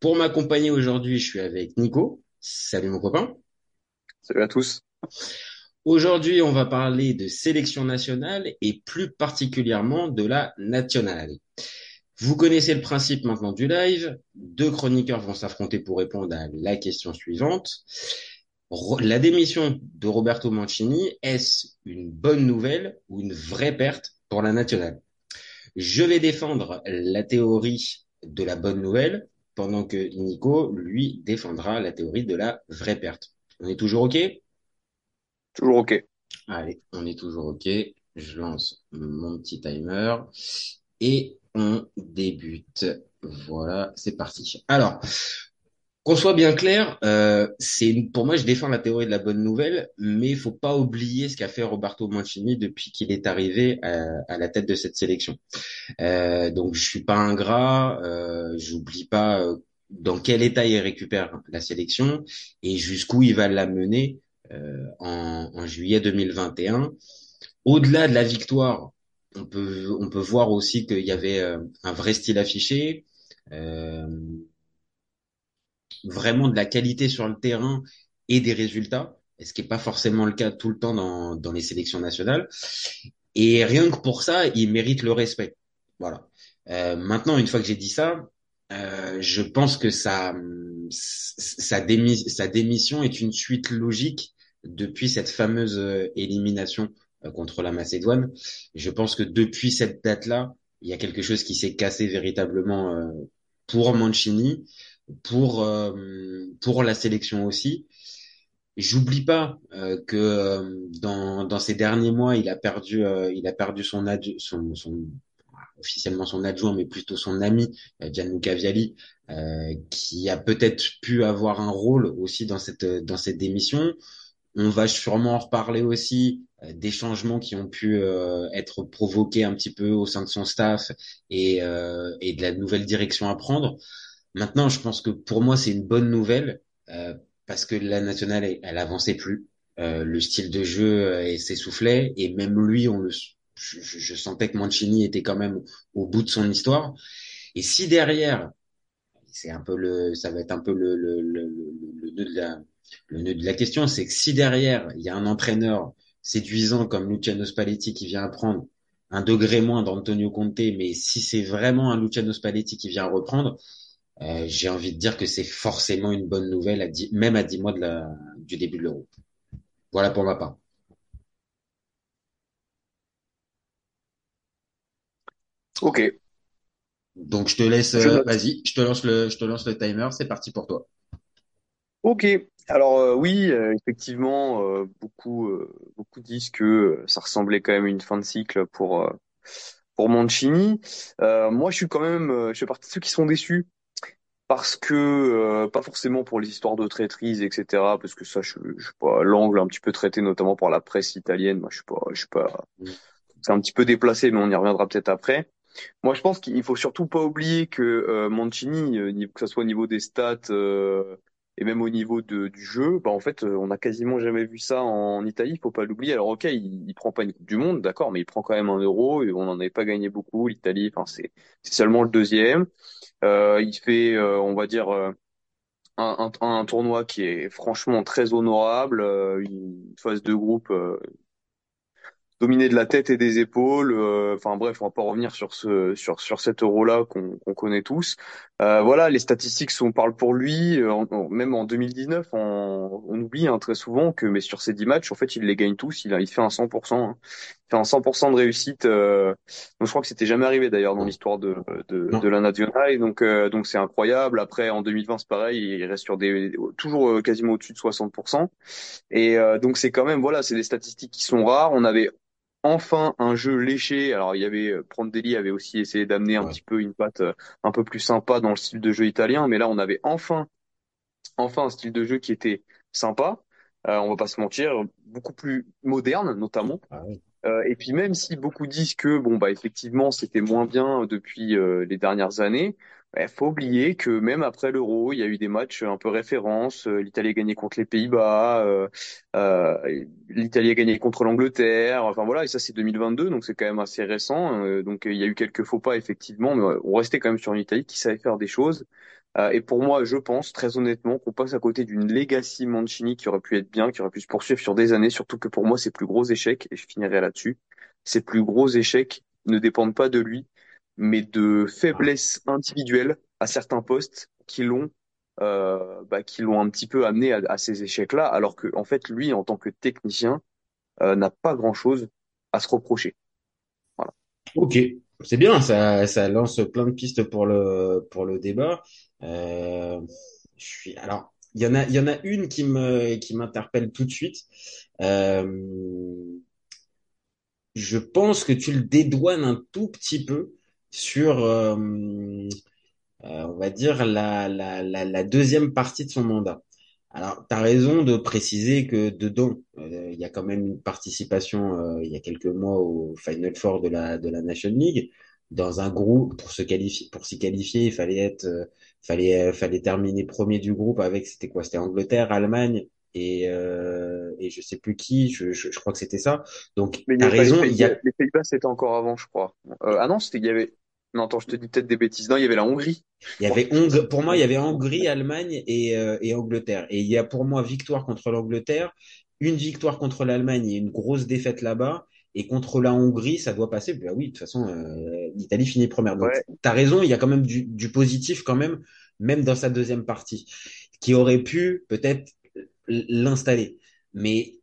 Pour m'accompagner aujourd'hui, je suis avec Nico. Salut mon copain. Salut à tous. Aujourd'hui, on va parler de sélection nationale et plus particulièrement de la nationale. Vous connaissez le principe maintenant du live. Deux chroniqueurs vont s'affronter pour répondre à la question suivante. La démission de Roberto Mancini, est-ce une bonne nouvelle ou une vraie perte pour la nationale? Je vais défendre la théorie de la bonne nouvelle pendant que Nico, lui, défendra la théorie de la vraie perte. On est toujours OK? Toujours OK. Allez, on est toujours OK. Je lance mon petit timer et on débute. Voilà, c'est parti. Alors, qu'on soit bien clair, euh, c'est pour moi je défends la théorie de la bonne nouvelle, mais il faut pas oublier ce qu'a fait Roberto Mancini depuis qu'il est arrivé à, la tête de cette sélection. Euh, donc je suis pas ingrat, euh, j'oublie pas euh, dans quel état il récupère la sélection et jusqu'où il va la mener euh, en, en, juillet 2021. Au-delà de la victoire, on peut on peut voir aussi qu'il y avait euh, un vrai style affiché. Euh, vraiment de la qualité sur le terrain et des résultats, ce qui n'est pas forcément le cas tout le temps dans, dans les sélections nationales. Et rien que pour ça, il mérite le respect. Voilà. Euh, maintenant, une fois que j'ai dit ça, euh, je pense que sa, sa, démission est une suite logique depuis cette fameuse euh, élimination euh, contre la Macédoine. Je pense que depuis cette date-là, il y a quelque chose qui s'est cassé véritablement euh, pour Mancini pour euh, pour la sélection aussi. J'oublie pas euh, que euh, dans, dans ces derniers mois, il a perdu il a perdu son, son, son officiellement son adjoint, mais plutôt son ami Gianluca Vialli, euh, qui a peut-être pu avoir un rôle aussi dans cette dans cette démission. On va sûrement en reparler aussi des changements qui ont pu être provoqués un petit peu au sein de son staff et, et de la nouvelle direction à prendre. Maintenant, je pense que pour moi, c'est une bonne nouvelle euh, parce que la nationale, elle, elle avançait plus. Euh, le style de jeu euh, s'essoufflait et même lui, on le, je, je, sentais que Mancini était quand même au bout de son histoire. Et si derrière, c'est un peu le, ça va être un peu le, le, le, le, nœud de la, le nœud de la question, c'est que si derrière il y a un entraîneur séduisant comme Luciano Spalletti qui vient apprendre un degré moins d'Antonio Conte, mais si c'est vraiment un Luciano Spalletti qui vient reprendre, euh, j'ai envie de dire que c'est forcément une bonne nouvelle, à même à 10 mois de la, du début de l'euro. Voilà pour ma part. Ok. Donc je te laisse, euh, vas-y, je te lance le, je te lance le timer, c'est parti pour toi. Ok. Alors euh, oui, effectivement, beaucoup, beaucoup disent que ça ressemblait quand même à une fin de cycle pour pour Mancini. moi, je suis quand même, je fais partie de ceux qui sont déçus parce que euh, pas forcément pour les histoires de traîtrise, etc. Parce que ça, je, je sais pas, l'angle un petit peu traité notamment par la presse italienne. Moi, je suis pas, je suis pas. C'est un petit peu déplacé, mais on y reviendra peut-être après. Moi, je pense qu'il faut surtout pas oublier que euh, Mancini, euh, que ce soit au niveau des stats euh, et même au niveau de, du jeu, bah en fait, on a quasiment jamais vu ça en Italie. Il faut pas l'oublier. Alors, ok, il, il, prend pas une Coupe du Monde, d'accord, mais il prend quand même un euro et on n'en avait pas gagné beaucoup. L'Italie, enfin, c'est c'est seulement le deuxième. Euh, il fait, euh, on va dire, euh, un, tournoi qui est franchement très honorable, une phase de groupe dominé de la tête et des épaules. Euh, enfin bref, on va pas revenir sur ce sur sur cet euro-là qu'on qu'on connaît tous. Euh, voilà, les statistiques sont parlent pour lui. Euh, même en 2019, on, on oublie hein, très souvent que mais sur ces 10 matchs, en fait, il les gagne tous. Il a il fait un 100%. Hein. Il fait un 100% de réussite. donc je crois que c'était jamais arrivé d'ailleurs dans l'histoire de de, de, la nationale. Donc donc c'est incroyable. Après en 2020, c'est pareil. Il reste sur des toujours quasiment au-dessus de 60%. Et donc c'est quand même voilà, c'est des statistiques qui sont rares. On avait enfin un jeu léché. Alors il y avait euh, Prandelli avait aussi essayé d'amener un Ouais. petit peu une patte euh, un peu plus sympa dans le style de jeu italien, mais là on avait enfin enfin un style de jeu qui était sympa. Euh, on va pas se mentir, beaucoup plus moderne notamment. Ah oui. Euh, et puis même si beaucoup disent que bon bah effectivement c'était moins bien depuis euh, les dernières années, il faut oublier que même après l'Euro, il y a eu des matchs un peu références. Euh, L'Italie a gagné contre les Pays-Bas, euh, euh, l'Italie a gagné contre l'Angleterre. Enfin voilà, et ça c'est 2022, donc c'est quand même assez récent. Euh, donc il y a eu quelques faux pas effectivement, mais on restait quand même sur une Italie qui savait faire des choses. Euh, et pour moi, je pense très honnêtement qu'on passe à côté d'une legacy Mancini qui aurait pu être bien, qui aurait pu se poursuivre sur des années. Surtout que pour moi, ses plus gros échecs, et je finirai là-dessus, ses plus gros échecs ne dépendent pas de lui, mais de faiblesses individuelles à certains postes qui l'ont euh, bah, qui l'ont un petit peu amené à, à ces échecs-là, alors que en fait, lui, en tant que technicien, euh, n'a pas grand-chose à se reprocher. Voilà. Ok, c'est bien, ça, ça lance plein de pistes pour le, pour le débat. Euh, je suis, alors, il y en a, il y en a une qui me, qui m'interpelle tout de suite. Euh, je pense que tu le dédouanes un tout petit peu sur, euh, euh, on va dire, la, la, la, la deuxième partie de son mandat. Alors, tu as raison de préciser que dedans, euh, il y a quand même une participation euh, il y a quelques mois au Final Four de la, de la Nation League. Dans un groupe, pour se qualifier, pour s'y qualifier, il fallait être, euh, fallait, euh, fallait terminer premier du groupe avec, c'était quoi? C'était Angleterre, Allemagne et, euh, et je sais plus qui, je, je, je crois que c'était ça. Donc, Mais il y les raison, il y Pays-Bas, a, les Pays-Bas, c'était encore avant, je crois. Euh, ah non, c'était, il y avait, non, attends, je te dis peut-être des bêtises. Non, il y avait la Hongrie, Il y avait Hong- pour moi, il y avait Hongrie, Allemagne et, euh, et Angleterre. Et il y a pour moi victoire contre l'Angleterre, une victoire contre l'Allemagne et une grosse défaite là-bas. Et contre la Hongrie, ça doit passer. Bah oui, de toute façon, euh, l'Italie finit première. Donc, Ouais, t'as raison, il y a quand même du, du positif quand même, même dans sa deuxième partie, qui aurait pu peut-être l'installer. Mais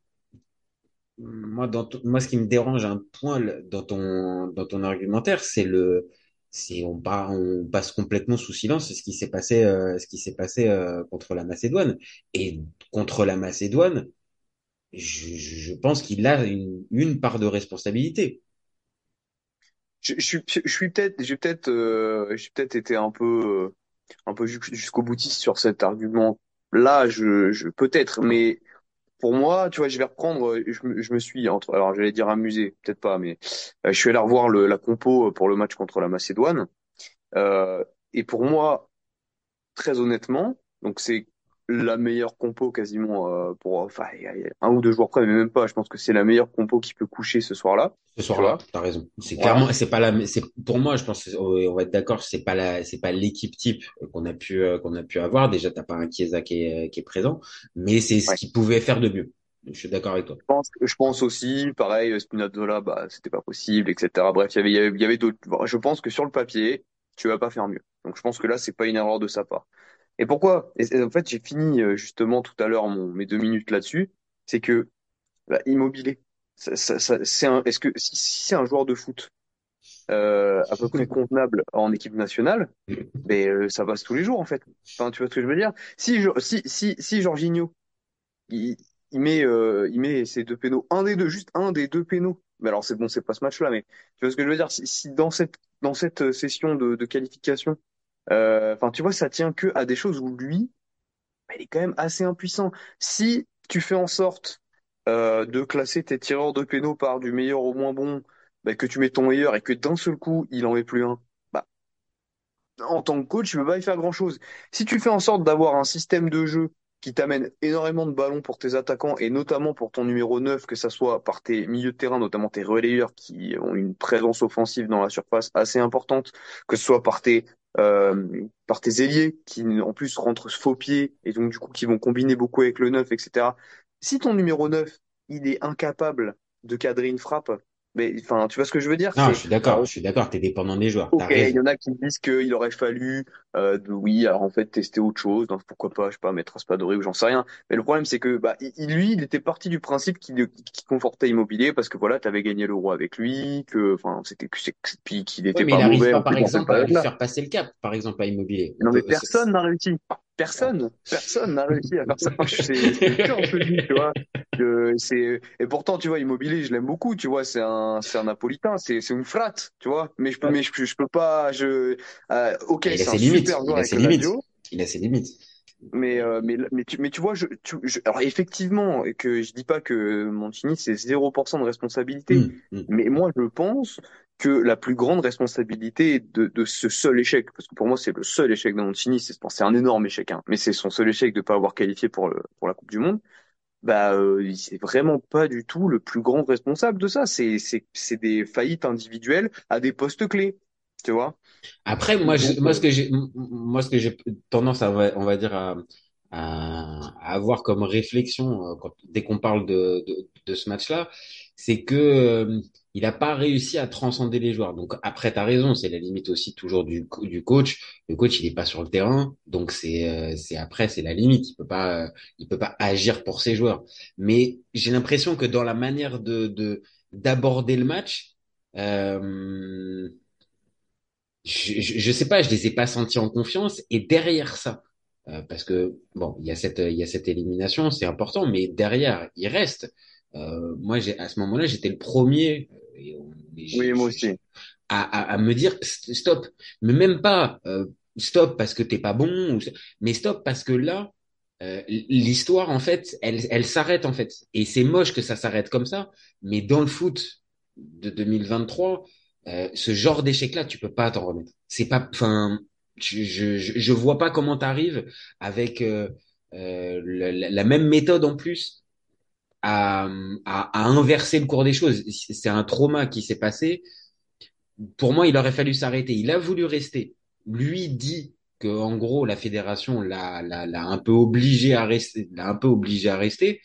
moi, dans moi, ce qui me dérange un point dans ton, dans ton argumentaire, c'est le, c'est on, on passe complètement sous silence ce qui s'est passé, euh, ce qui s'est passé euh, contre la Macédoine. Et contre la Macédoine, je, je je pense qu'il a une, une part de responsabilité. je, je suis, je suis peut-être, j'ai peut-être, euh, j'ai peut-être été un peu, euh, un peu jus- jusqu'au boutiste sur cet argument. Là, je, je peut-être, mais pour moi, tu vois, je vais reprendre. euh, Je, me- suis entre, alors j'allais dire amusé, peut-être pas, mais euh, je suis allé revoir le, la compo pour le match contre la Macédoine. Euh, et pour moi, très honnêtement, donc c'est la meilleure compo quasiment euh, pour enfin un ou deux jours près, mais même pas. Je pense que c'est la meilleure compo qui peut coucher ce soir-là. Ce soir-là, t'as raison. C'est Voilà. clairement, c'est pas la, c'est pour moi, je pense, que- on va être d'accord, c'est pas la, c'est pas l'équipe type qu'on a pu, euh, qu'on a pu avoir. Déjà, t'as pas un Chiesa qui est, qui est présent, mais c'est ce Ouais. qu'il pouvait faire de mieux. Je suis d'accord avec toi. Je pense, je pense aussi, pareil, Spinazzola, bah c'était pas possible, etc. Bref, il y avait, il y avait, il y avait d'autres. bon, je pense que sur le papier, tu vas pas faire mieux. Donc je pense que là, c'est pas une erreur de sa part. Et pourquoi? Et, en fait, j'ai fini euh, justement tout à l'heure mes deux minutes là-dessus. C'est que bah, Immobilier, ça, ça, ça- c'est un. Est-ce que si, si c'est un joueur de foot euh, à peu près convenable en équipe nationale, ben euh, ça passe tous les jours en fait. Enfin, tu vois ce que je veux dire? Si si si si Jorginho il, il met euh, il met ses deux pénaux, un des deux, juste un des deux pénaux. Mais alors c'est bon, c'est pas ce match-là, mais tu vois ce que je veux dire? Si, si dans cette dans cette euh, session de, de qualification, enfin tu vois, ça tient que à des choses où lui, bah, il est quand même assez impuissant. Si tu fais en sorte euh, de classer tes tireurs de pénaux par du meilleur au moins bon, bah, que tu mets ton meilleur et que d'un seul coup il en met plus un, bah en tant que coach, tu peux pas y faire grand-chose. Si tu fais en sorte d'avoir un système de jeu qui t'amène énormément de ballons pour tes attaquants et notamment pour ton numéro 9, que ça soit par tes milieux de terrain, notamment tes relayeurs qui ont une présence offensive dans la surface assez importante, que ce soit par tes euh, par tes ailiers qui en plus rentrent faux pied et donc du coup qui vont combiner beaucoup avec le 9, etc. Si ton numéro 9, il est incapable de cadrer une frappe, mais enfin, tu vois ce que je veux dire? Non, je suis d'accord, je suis d'accord, t'es dépendant des joueurs, Ok, il y en a qui disent qu'il aurait fallu euh, oui, alors en fait tester autre chose, donc pourquoi pas, je sais pas, mettre Raspadori ou j'en sais rien. Mais le problème c'est que bah il, lui, il était parti du principe qu'il qui confortait Immobilier parce que voilà, t'avais gagné l'euro avec lui, que enfin c'était puis qu'il était mais pas il mauvais pas, par exemple, à lui faire passer le cap, par exemple, à Immobilier. On Non mais personne n'a réussi. Personne, personne n'a réussi à faire ça. C'est dis, tu vois. Que c'est et pourtant, tu vois, Immobilier, je l'aime beaucoup, tu vois. C'est un, c'est un Napolitain, c'est c'est une frate, tu vois. Mais je peux, mais je, je peux pas. Je, euh, ok, Il a c'est ses un limites. super Il joueur a avec ses la limites. Lazio, Il a ses limites. mais euh, mais mais tu mais tu vois, je, tu, je- alors effectivement, que je dis pas que Mancini c'est 0% de responsabilité. Hum, hum. Mais moi, je pense que la plus grande responsabilité de, de ce seul échec, parce que pour moi, c'est le seul échec de Mancini, c'est c'est un énorme échec, hein, mais c'est son seul échec de pas avoir qualifié pour, le, pour la Coupe du Monde. Bah, euh, c'est vraiment pas du tout le plus grand responsable de ça. C'est, des faillites individuelles à des postes clés, tu vois. Après, moi, je, moi, euh, ce que j'ai, moi, ce que j'ai tendance à, on va dire, à, à, à avoir comme réflexion euh, quand, dès qu'on parle de, de, de ce match-là, c'est que euh, il n'a pas réussi à transcender les joueurs. Donc après, tu as raison, c'est la limite aussi toujours du, du coach. Le coach, il est pas sur le terrain, donc c'est, euh, c'est après, c'est la limite. Il peut euh, peut pas agir pour ses joueurs. Mais j'ai l'impression que dans la manière de, de d'aborder le match. Euh, je, je, je sais pas, je les ai pas sentis en confiance. Et derrière ça, parce que bon, il y a cette, il y a cette élimination, c'est important, mais derrière, il reste. Moi, j'ai à ce moment-là, j'étais le premier et on- oui, moi aussi. à, à, à me dire st- stop, mais même pas euh, stop parce que t'es pas bon, ou, mais stop parce que là, euh, l'histoire en fait, elle, elle s'arrête en fait. Et c'est moche que ça s'arrête comme ça, mais dans le foot de 2023, euh, ce genre d'échec-là, tu peux pas t'en remettre. C'est pas, enfin, je, je, je vois pas comment t'arrives avec euh, euh, la même méthode en plus à, à, à inverser le cours des choses. C'est un trauma qui s'est passé pour moi, il aurait fallu s'arrêter. Il a voulu rester. Lui dit que, en gros, la fédération l'a, l'a, l'a un peu obligé à rester, l'a un peu obligé à rester.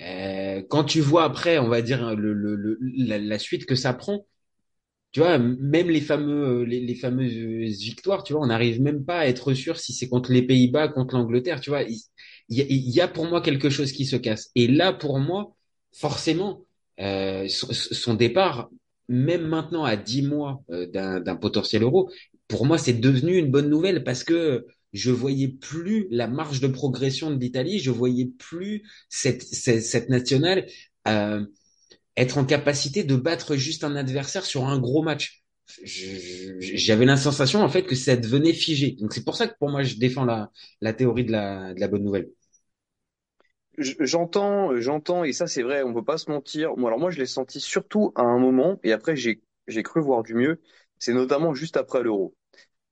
Euh, quand tu vois après, on va dire le, le, le- la, suite que ça prend, tu vois, même les fameux, les, les fameuses victoires, tu vois, on n'arrive même pas à être sûr si c'est contre les Pays-Bas, contre l'Angleterre, tu vois. Il y a, pour moi quelque chose qui se casse. Et là, pour moi, forcément, euh, son, départ, même maintenant à 10 mois euh, d'un, potentiel euro, pour moi, c'est devenu une bonne nouvelle parce que je voyais plus la marge de progression de l'Italie, je voyais plus cette, cette, cette nationale. Euh, être en capacité de battre juste un adversaire sur un gros match. J'avais la sensation en fait que ça devenait figé. Donc c'est pour ça que pour moi je défends la, la théorie de la, de la bonne nouvelle. J'entends, j'entends, et ça c'est vrai, on peut pas se mentir. Moi, alors moi, je l'ai senti surtout à un moment, et après j'ai cru voir du mieux. C'est notamment juste après l'Euro.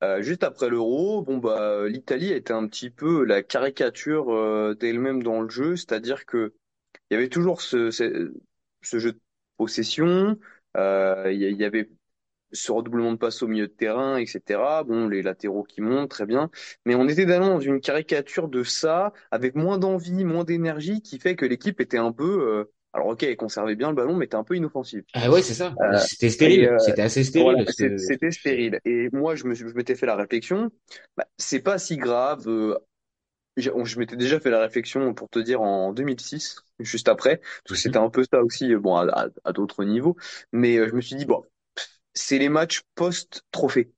Euh, juste après l'Euro, bon bah l'Italie était un petit peu la caricature euh, d'elle-même dans le jeu, c'est-à-dire que il y avait toujours ce, ce, jeu de possession, euh, il y, il y avait ce redoublement de passes au milieu de terrain, etc. Bon, les latéraux qui montent, très bien. Mais on était dans une caricature de ça, avec moins d'envie, moins d'énergie, qui fait que l'équipe était un peu... euh, alors ok, elle conservait bien le ballon, mais était un peu inoffensive. Ah ouais c'est ça. Euh, C'était stérile. euh, C'était assez stérile. voilà, c'était stérile. Et moi, je me je m'étais fait la réflexion, bah, c'est pas si grave. euh, j'ai- je m'étais déjà fait la réflexion pour te dire en 2006, juste après, parce que Mhm. c'était un peu ça aussi, bon, à, à- à d'autres niveaux. Mais je me suis dit, bon, c'est les matchs post-trophée.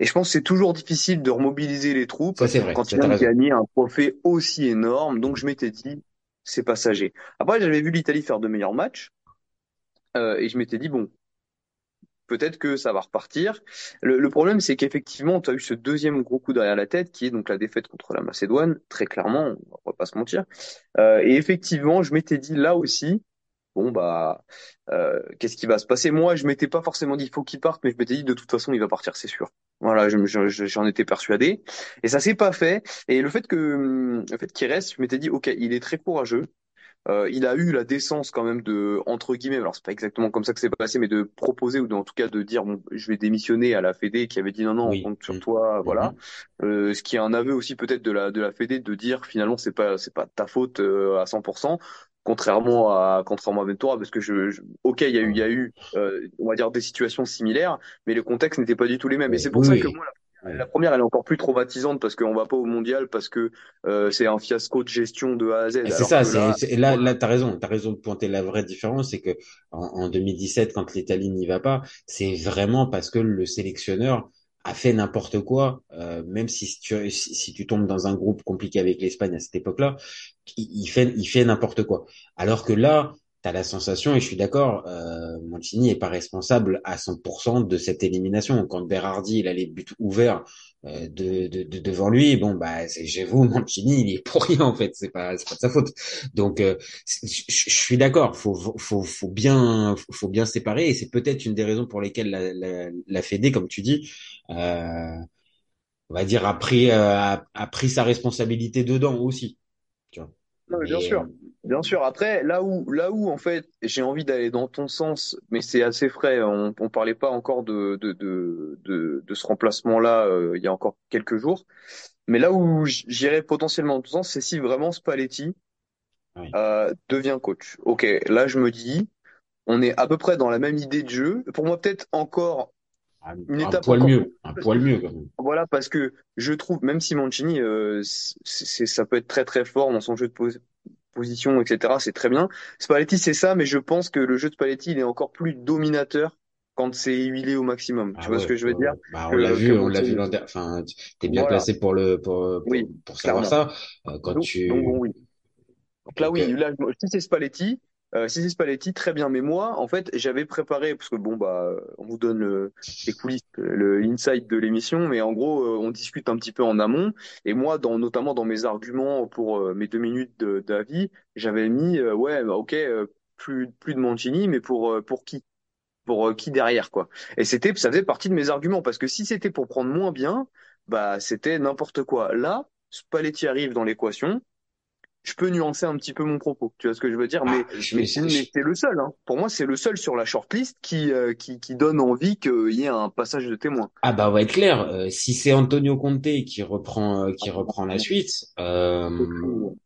Et je pense que c'est toujours difficile de remobiliser les troupes Ça c'est vrai. quand t'as viens de gagner un trophée aussi énorme. Donc je m'étais dit, c'est passager. Après, j'avais vu l'Italie faire de meilleurs matchs. euh, et je m'étais dit, bon, peut-être que ça va repartir. Le, le problème, c'est qu'effectivement, tu as eu ce deuxième gros coup derrière la tête, qui est donc la défaite contre la Macédoine, très clairement, on va pas se mentir. Euh, et effectivement, je m'étais dit là aussi, bon bah, euh, qu'est-ce qui va se passer? Moi, je m'étais pas forcément dit il faut qu'il parte, mais je m'étais dit de toute façon, il va partir, c'est sûr. Voilà, je, je- je- j'en étais persuadé. Et ça s'est pas fait. Et le fait que, hum, le fait qu'il reste, je m'étais dit, ok, il est très courageux. Euh, il a eu la décence quand même de, entre guillemets, alors c'est pas exactement comme ça que c'est passé, mais de proposer ou de- en tout cas de dire bon, je vais démissionner à la Fédé qui avait dit non non Oui. on compte sur Mhm. toi, voilà. Mhm. Euh, ce qui est un aveu aussi peut-être de la de la Fédé de dire finalement c'est pas c'est pas ta faute euh, à 100%. Contrairement à contrairement à Ventura parce que je, je- ok il y a eu il y a eu euh, on va dire des situations similaires mais le contexte n'était pas du tout les mêmes. Et c'est pour oui, ça que moi la la première, elle est encore plus traumatisante parce qu'on va pas au mondial parce que euh, c'est un fiasco de gestion de A à Z. C'est ça, là, c'est, là, là, t'as raison, t'as raison de pointer la vraie différence, c'est que en, en 2017, quand l'Italie n'y va pas, c'est vraiment parce que le sélectionneur a fait n'importe quoi, euh, même si tu, si tu tombes dans un groupe compliqué avec l'Espagne à cette époque-là, il, fait, il fait n'importe quoi. Alors que là, t'as la sensation, et je suis d'accord, euh, Mancini est pas responsable à 100% de cette élimination. Quand Berardi il a les buts ouverts euh, de, de, de, devant lui, bon bah c'est j'avoue Mancini il est pour rien en fait, c'est pas c'est pas de sa faute. Donc euh, je, suis d'accord, faut faut faut bien faut bien séparer et c'est peut-être une des raisons pour lesquelles la la, la Fédé, comme tu dis, euh, on va dire a pris euh, a, a pris sa responsabilité dedans aussi. Tu vois. Non, mais bien sûr. Bien sûr. Après, là où, là où en fait, j'ai envie d'aller dans ton sens, mais c'est assez frais. On, on parlait pas encore de de de de, de ce remplacement-là euh, il y a encore quelques jours. Mais là où j'irais potentiellement dans ton sens, c'est si vraiment Spalletti euh, devient coach. Ok, là je me dis, on est à peu près dans la même idée de jeu. Pour moi, peut-être encore une étape un poil mieux, un poil mieux quand même. Voilà, parce que je trouve, même si Mancini, euh, c'est, ça peut être très très fort dans son jeu de position, etc. C'est très bien. Spalletti, c'est ça, mais je pense que le jeu de Spalletti, il est encore plus dominateur quand c'est huilé au maximum. tu ah vois ce que je veux dire? bah, On l'a vu, on l'a vu Enfin, t'es bien placé pour le pour pour, pour savoir ça. Euh, quand tu. Donc, oui. Donc là, oui, là, si c'est Spalletti, euh, si c'est Spalletti, très bien. Mais moi, en fait, j'avais préparé parce que bon bah, on vous donne le, les coulisses, le insight de l'émission, mais en gros, euh, on discute un petit peu en amont. Et moi, dans notamment dans mes arguments pour euh, mes deux minutes d'avis, j'avais mis ouais, bah, ok, plus plus de Mancini, mais pour pour qui? Pour qui derrière quoi Et c'était, ça faisait partie de mes arguments parce que si c'était pour prendre moins bien, bah c'était n'importe quoi. Là, Spalletti arrive dans l'équation je peux nuancer un petit peu mon propos. Tu vois ce que je veux dire Mais, ah, mais, c'est le seul. Hein. Pour moi, c'est le seul sur la shortlist qui, euh, qui, qui donne envie qu'il y ait un passage de témoin. Ah bah on va être clair. Euh, si c'est Antonio Conte qui reprend euh, qui reprend la suite. Euh...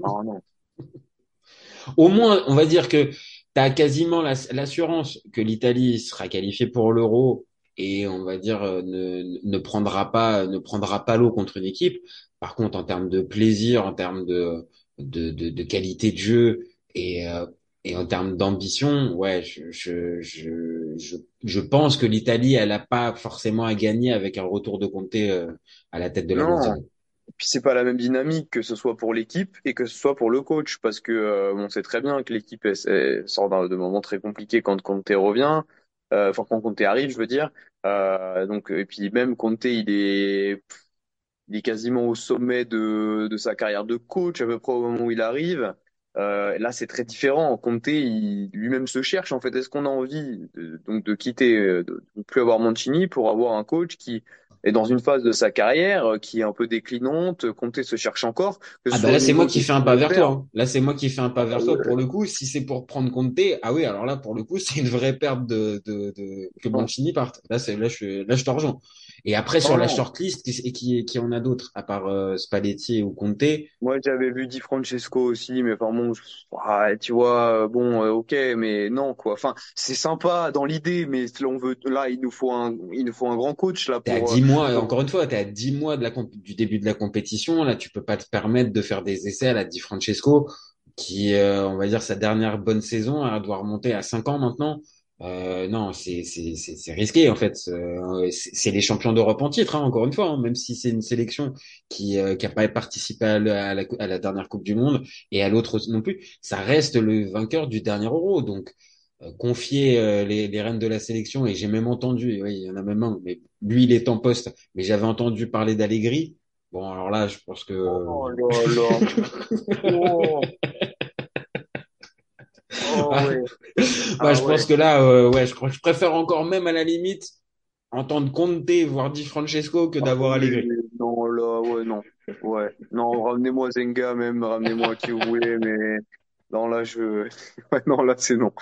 non. Au moins, on va dire que tu as quasiment l'assurance que l'Italie sera qualifiée pour l'Euro et on va dire ne, ne prendra pas ne prendra pas l'eau contre une équipe par contre, en termes de plaisir, en termes de, de, de, de qualité de jeu et, euh, et en termes d'ambition, ouais, je, je, je, je, pense que l'Italie, elle n'a pas forcément à gagner avec un retour de Conte euh, à la tête de la. Et puis c'est pas la même dynamique que ce soit pour l'équipe et que ce soit pour le coach parce que euh, on sait très bien que l'équipe sort d'un de moments très compliqués quand Conte revient, euh, enfin quand Conte arrive, je veux dire. Euh, donc et puis même Conte, il est il est quasiment au sommet de, de sa carrière de coach à peu près au moment où il arrive. Euh, là, c'est très différent. Conte, lui-même se cherche. En fait, est-ce qu'on a envie de, donc de quitter, de ne plus avoir Mancini pour avoir un coach qui est dans une phase de sa carrière euh, qui est un peu déclinante. Conte se cherche encore. Ah bah là, c'est moi qui fais un pas vers toi. Hein. Là, c'est moi qui fais un pas vers toi. Pour le coup, si c'est pour prendre Conte, ah oui, alors là, pour le coup, c'est une vraie perte de, de, de... que Mancini parte. Là, c'est là, je là, je te rejoins. Et après, sur la shortlist, qui, qui, qui en a d'autres, à part euh, Spalletti ou Conte Moi, j'avais vu Di Francesco aussi, mais enfin bon, tu vois, euh, bon, euh, ok, mais non, quoi. Enfin, c'est sympa dans l'idée, mais là, on veut, là, il nous faut un, il nous faut un grand coach, là, pour. 10 mois, encore une fois, t'es à 10 mois de la, du début de la compétition, là, tu peux pas te permettre de faire des essais à la Di Francesco, qui, on va dire, sa dernière bonne saison, elle doit remonter à 5 ans maintenant. Euh, non, c'est risqué en fait. Euh, c'est les champions d'Europe en titre, hein, encore une fois, hein, même si c'est une sélection qui euh, qui a pas participé à, la, à, la, dernière Coupe du Monde et à l'autre non plus. Ça reste le vainqueur du dernier Euro, donc euh, confier euh, les, les rênes de la sélection. Et j'ai même entendu, oui, il y en a même un, mais lui il est en poste, mais j'avais entendu parler d'Allegri. Bon, alors là, je pense que. Oh là là. oh. Oh, ouais. bah, je pense que là, euh, ouais, je, je préfère encore même à la limite entendre Conte, voir Di Francesco que d'avoir ah, Allegri. Non, là, ouais, non. Ouais. Non, ramenez-moi Zenga même, ramenez-moi qui vous voulez, mais non, là, je, non, là, c'est non.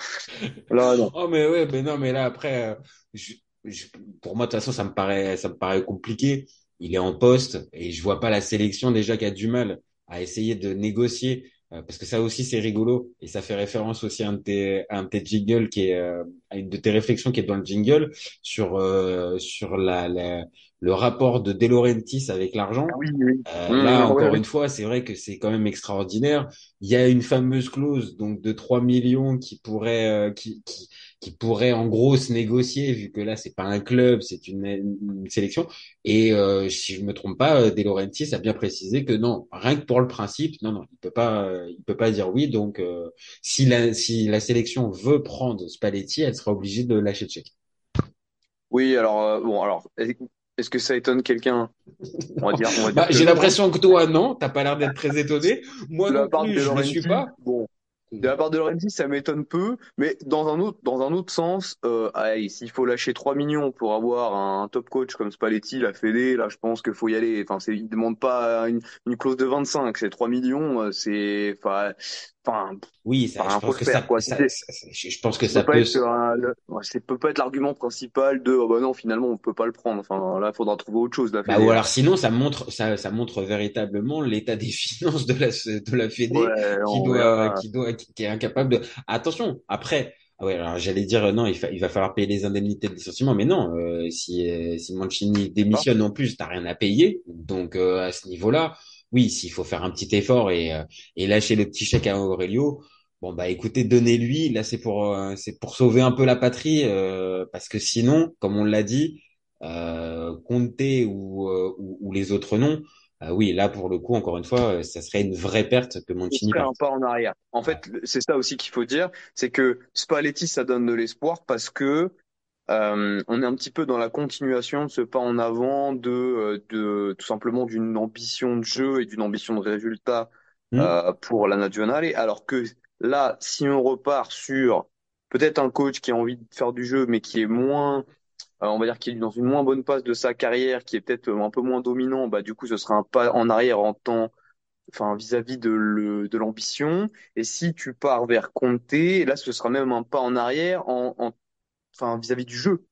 Là, non. Oh, mais ouais, mais non, mais là, après, euh, je, je, pour moi, de toute façon, ça me paraît, ça me paraît compliqué. Il est en poste et je vois pas la sélection déjà qui a du mal à essayer de négocier euh, parce que ça aussi c'est rigolo et ça fait référence aussi à un de tes, à un de tes jingles qui est euh, à une de tes réflexions qui est dans le jingle sur euh, sur la, la, le rapport de De Laurentiis avec l'argent. Ah oui, oui. Euh, Mmh, là ouais, encore ouais. une fois, c'est vrai que c'est quand même extraordinaire. Il y a une fameuse clause donc de 3 millions qui pourrait euh, qui, qui qui pourrait en gros se négocier vu que là c'est pas un club, c'est une, une sélection. Et euh, si je me trompe pas, De Laurentiis a bien précisé que non, rien que pour le principe, non, non, il peut pas, euh, il peut pas dire oui. Donc, euh, si la si la sélection veut prendre Spalletti, elle sera obligée de lâcher le chèque. Oui, alors euh, bon, alors est-ce que ça étonne quelqu'un? On va dire, on va dire Bah, j'ai l'impression que toi, non, t'as pas l'air d'être très étonné. Moi la non plus, je ne suis pas. bon, de la part de Laurenti, ça m'étonne peu, mais dans un autre, dans un autre sens, euh, s'il faut lâcher 3 millions pour avoir un top coach comme Spalletti, la Fédé, là, je pense qu'il faut y aller. Enfin, c'est, il demande pas une, une clause de 25, c'est 3 millions, euh, c'est, enfin, enfin, Oui, ça, enfin, je pense que faire, ça, quoi. ça, je pense que Ça ça peut être un- le- ouais, peut pas être l'argument principal de, oh bah non, finalement, on peut pas le prendre. Enfin, là, il faudra trouver autre chose, la Bah, ou alors sinon, ça montre, ça, ça montre véritablement l'état des finances de la, de la Fédé Ouais, qui doit, verra. qui doit, qui, qui est incapable de. Attention, après, ah ouais, alors j'allais dire non, il, fa- il va falloir payer les indemnités de licenciement, mais non, euh, si, euh, si Mancini démissionne en plus, t'as rien à payer, donc euh, à ce niveau-là, oui, s'il faut faire un petit effort et, euh, et lâcher le petit chèque à Aurelio. Bon bah écoutez, donnez-lui. Là c'est pour euh, c'est pour sauver un peu la patrie euh, parce que sinon, comme on l'a dit, euh, Conte ou, euh, ou ou les autres noms, euh, oui là pour le coup encore une fois, euh, ça serait une vraie perte que Mancini serait un pas en arrière. En Ouais. fait, c'est ça aussi qu'il faut dire, c'est que Spalletti, ça donne de l'espoir parce que euh, on est un petit peu dans la continuation de ce pas en avant de, euh, de tout simplement d'une ambition de jeu et d'une ambition de résultat euh, pour la nationale. Et alors que là, si on repart sur peut-être un coach qui a envie de faire du jeu, mais qui est moins, on va dire, qui est dans une moins bonne passe de sa carrière, qui est peut-être un peu moins dominant, bah du coup, ce sera un pas en arrière en temps enfin vis-à-vis de le, de l'ambition. Et si tu pars vers Conte, là, ce sera même un pas en arrière, en, en enfin vis-à-vis du jeu.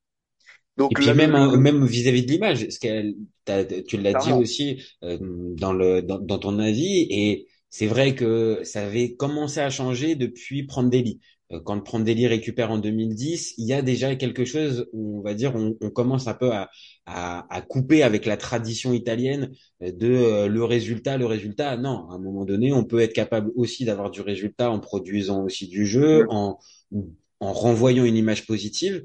Et Donc puis là, le, même le, même vis-à-vis de l'image, ce qu'elle, t'as- tu l'as dit aussi euh, dans le dans, dans ton avis, et c'est vrai que ça avait commencé à changer depuis Prandelli. Euh, Quand Prandelli récupère en 2010, il y a déjà quelque chose où on va dire on, on commence un peu à, à, à couper avec la tradition italienne de euh, le résultat, le résultat. Non, à un moment donné, on peut être capable aussi d'avoir du résultat en produisant aussi du jeu, en en renvoyant une image positive.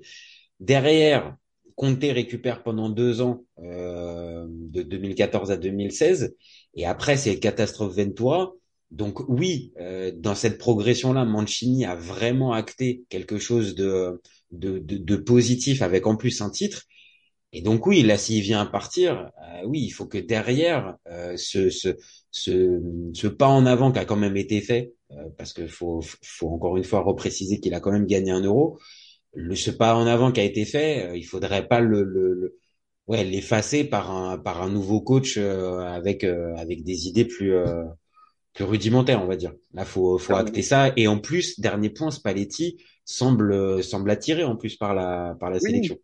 Derrière, Conte récupère pendant deux ans, euh, de 2014 à 2016, et après c'est catastrophe Ventura. Donc oui, euh, dans cette progression-là, Mancini a vraiment acté quelque chose de, de, de, de positif avec en plus un titre. Et donc oui, là s'il vient à partir, euh, oui, il faut que derrière euh, ce, ce, ce, ce pas en avant qui a quand même été fait, euh, parce que faut, faut encore une fois repréciser qu'il a quand même gagné un euro le ce pas en avant qui a été fait, euh, il faudrait pas le, le, le- ouais l'effacer par un par un nouveau coach euh, avec avec des idées plus euh, plus rudimentaires, on va dire. Là, faut faut clairement. acter ça. Et en plus, dernier point, Spalletti semble euh, semble attiré en plus par la par la Oui, sélection.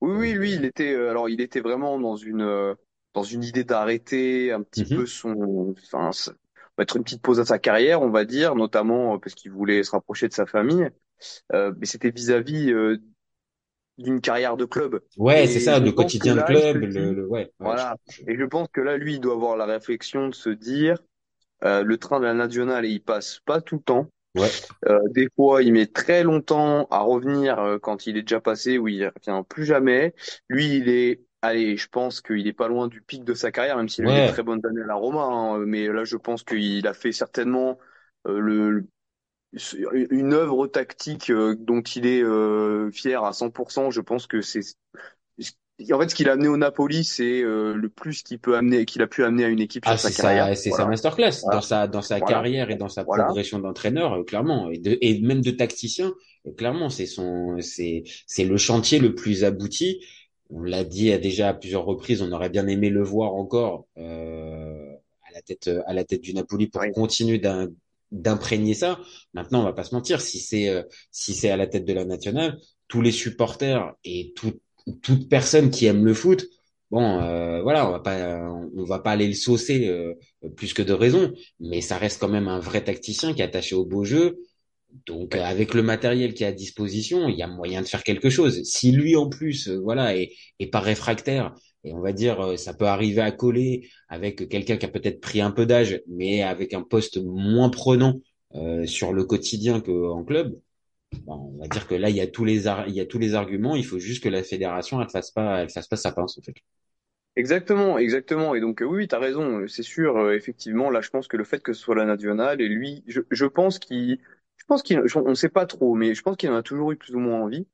oui, oui, lui, euh, il était, euh, alors il était vraiment dans une, euh, dans une idée d'arrêter un petit peu mhm. son, enfin, mettre une petite pause à sa carrière, on va dire, notamment euh, parce qu'il voulait se rapprocher de sa famille. Euh, mais c'était vis-à-vis euh, d'une carrière de club. Ouais, c'est ça, que quotidien de là, club, le, dit, le ouais, voilà. je- Et je pense que là, lui, il doit avoir la réflexion de se dire, euh, le train de la nationale, il passe pas tout le temps. ouais, Euh, des fois, il met très longtemps à revenir euh, quand il est déjà passé ou il revient plus jamais. Lui, il est, allez, je pense qu'il est pas loin du pic de sa carrière, même s'il a eu des ouais. très bonnes années à la Roma. hein. mais là, je pense qu'il a fait certainement euh, le, une œuvre tactique euh, dont il est euh, fier à 100%. Je pense que c'est en fait ce qu'il a amené au Napoli, c'est euh, le plus qu'il peut amener, qu'il a pu amener à une équipe Ah, sur sa c'est carrière. sa, c'est sa Voilà, masterclass dans sa, dans sa voilà, carrière et dans sa progression d'entraîneur, euh, clairement, et de, et même de tacticien, euh, clairement, c'est son, c'est, c'est le chantier le plus abouti. On l'a dit à déjà à plusieurs reprises, on aurait bien aimé le voir encore euh, à la tête, à la tête du Napoli pour Oui. continuer d'un- d'imprégner ça. Maintenant, on va pas se mentir, si c'est, euh, si c'est à la tête de la nationale, tous les supporters et tout, toute personne qui aime le foot Bon, euh, voilà, on va pas, on va pas aller le saucer euh, plus que de raison, mais ça reste quand même un vrai tacticien qui est attaché au beau jeu. Donc, euh, avec le matériel qui est à disposition, il y a moyen de faire quelque chose. Si lui en plus, voilà, est, est pas réfractaire, et on va dire, ça peut arriver à coller avec quelqu'un qui a peut-être pris un peu d'âge, mais avec un poste moins prenant sur le quotidien qu'en club. On va dire que là, il y a tous les il y a tous les arguments. Il faut juste que la fédération, elle fasse pas, elle fasse pas sa pince en fait. Exactement, exactement. Et donc, euh, oui, t'as raison. C'est sûr, euh, effectivement, là, je pense que le fait que ce soit la nationale et lui, je, je pense qu'il, je pense qu'il, on sait pas trop, mais je pense qu'il en a toujours eu plus ou moins envie.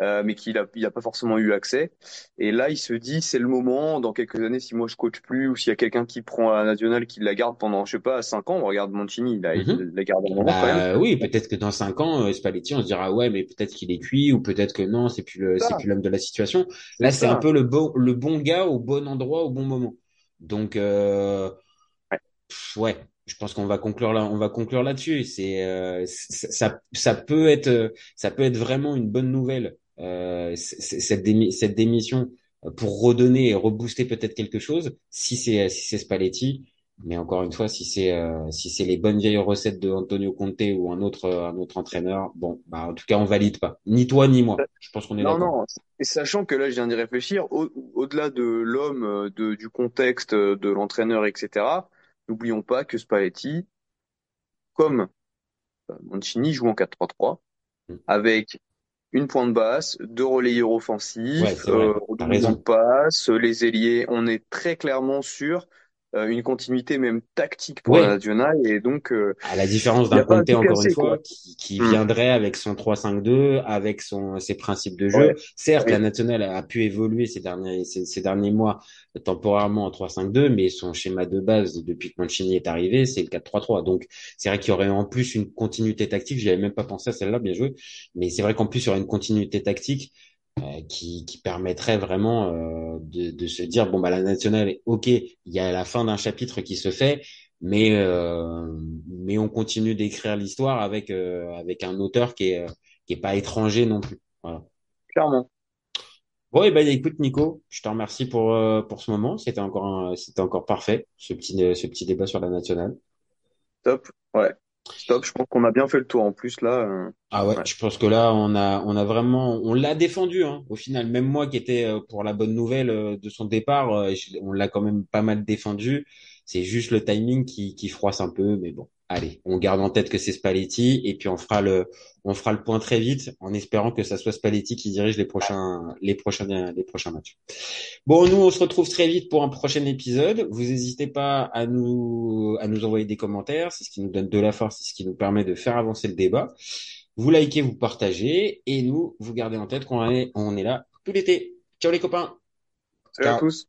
Euh, mais qu'il a, il a pas forcément eu accès. Et là, il se dit, c'est le moment, dans quelques années, si moi je coach plus, ou s'il y a quelqu'un qui prend la nationale, qui la garde pendant, je sais pas, cinq ans, on regarde Mancini, il, a, Mhm. il la garde un moment quand même. Bah oui, peut-être que dans cinq ans, euh, Spalletti, on se dira ouais, mais peut-être qu'il est cuit, ou peut-être que non, c'est plus le, c'est plus l'homme de la situation. Là, c'est un peu le bon, le bon gars au bon endroit au bon moment. Donc euh, Ouais. pff, ouais, je pense qu'on va conclure là, on va conclure là-dessus. C'est euh, ça, ça peut être, euh, ça peut être vraiment une bonne nouvelle cette démi- cette démission euh, pour redonner et rebooster peut-être quelque chose si c'est si c'est Spalletti. Mais encore une fois, si c'est euh, si c'est les bonnes vieilles recettes de Antonio Conte ou un autre un autre entraîneur, bon, bah en tout cas on valide pas. Ni toi ni moi. Je pense qu'on est Non, d'accord. non. Et sachant que là, je viens d'y réfléchir, au- au-delà de l'homme, euh, de, du contexte, euh, de l'entraîneur, etc., n'oublions pas que Spalletti, comme euh, Mancini, joue en 4-3-3, Mm. avec une pointe basse, deux relayeurs offensifs, euh, passe, les ailiers. On est très clairement sur une continuité même tactique pour la nationale. Et donc, euh, À la différence d'un Conte, encore une fois, quoi. qui, qui Mm. viendrait avec son 3-5-2, avec son, ses principes de jeu. Ouais. Certes, Ouais. la nationale a pu évoluer ces derniers, ces, ces derniers mois euh, temporairement en 3-5-2, mais son schéma de base depuis que Mancini est arrivé, c'est le 4-3-3. Donc, c'est vrai qu'il y aurait en plus une continuité tactique. J'y avais même pas pensé à celle-là, bien joué. Mais c'est vrai qu'en plus, il y aurait une continuité tactique euh, qui, qui permettrait vraiment euh, de, de se dire bon bah la nationale, ok, il y a la fin d'un chapitre qui se fait, mais euh, mais on continue d'écrire l'histoire avec euh, avec un auteur qui est euh, qui est pas étranger non plus. Voilà. Clairement. Bon et ben écoute Nico, je te remercie pour euh, pour ce moment. C'était encore un- c'était encore parfait ce petit euh, ce petit débat sur la nationale. Top. Ouais. Stop. Je pense qu'on a bien fait le tour en plus là. euh. Ah ouais, Ouais. je pense que là on a on a vraiment on l'a défendu hein. Au final, même moi qui étais euh, pour la bonne nouvelle euh, de son départ, on l'a quand même pas mal défendu. C'est juste le timing qui qui froisse un peu, mais bon. Allez, on garde en tête que c'est Spalletti et puis on fera le on fera le point très vite en espérant que ça soit Spalletti qui dirige les prochains les prochains les prochains matchs. Bon, nous on se retrouve très vite pour un prochain épisode. Vous n'hésitez pas à nous à nous envoyer des commentaires, c'est ce qui nous donne de la force, c'est ce qui nous permet de faire avancer le débat. Vous likez, vous partagez, et nous, vous gardez en tête qu'on est, on est là tout l'été. Ciao les copains! Salut à Ciao. tous.